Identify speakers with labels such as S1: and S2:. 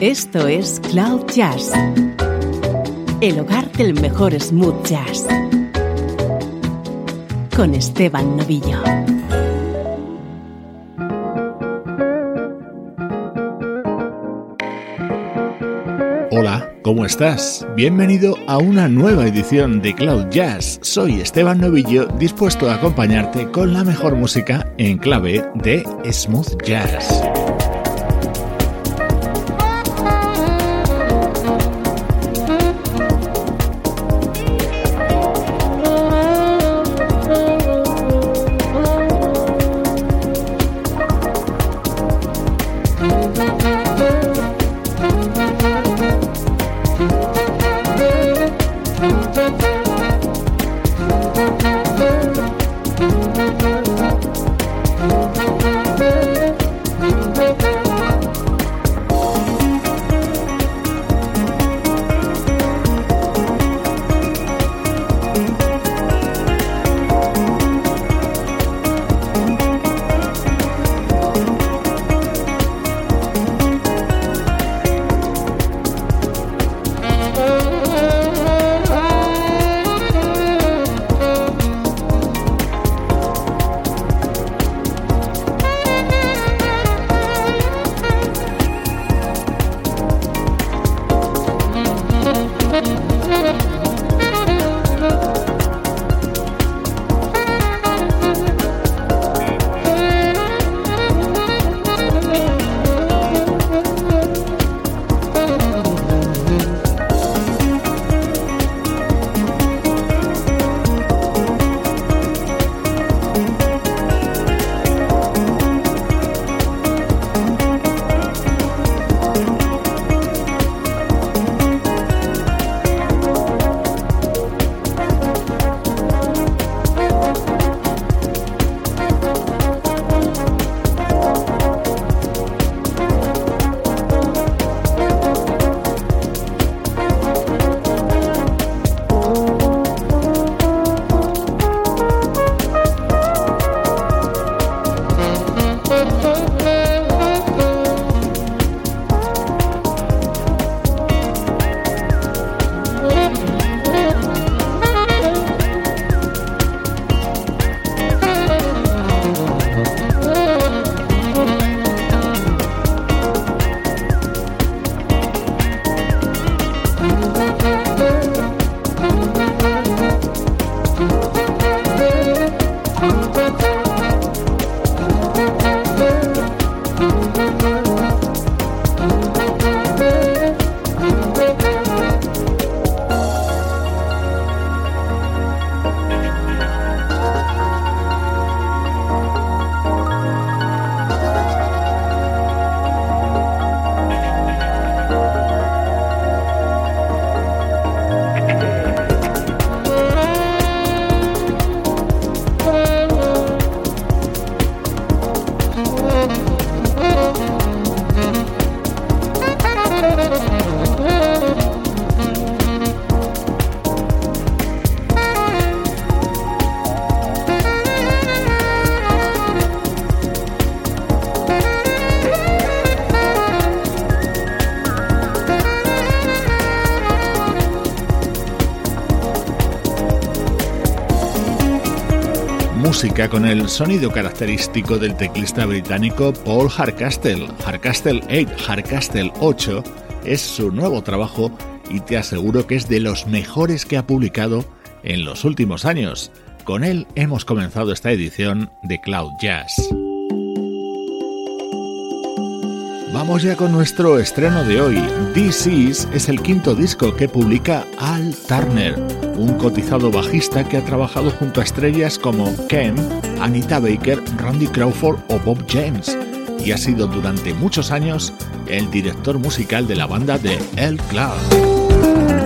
S1: Esto es Cloud Jazz, el hogar del mejor smooth jazz, con Esteban Novillo.
S2: Hola, ¿cómo estás? Bienvenido a una nueva edición de Cloud Jazz. Soy Esteban Novillo, dispuesto a acompañarte con la mejor música en clave de smooth jazz. Música con el sonido característico del teclista británico Paul Hardcastle. Hardcastle 8, Hardcastle 8 es su nuevo trabajo y te aseguro que es de los mejores que ha publicado en los últimos años. Con él hemos comenzado esta edición de Cloud Jazz. Vamos ya con nuestro estreno de hoy. This Is es el quinto disco que publica Al Turner un cotizado bajista que ha trabajado junto a estrellas como Ken, Anita Baker, Randy Crawford o Bob James, y ha sido durante muchos años el director musical de la banda de El Club.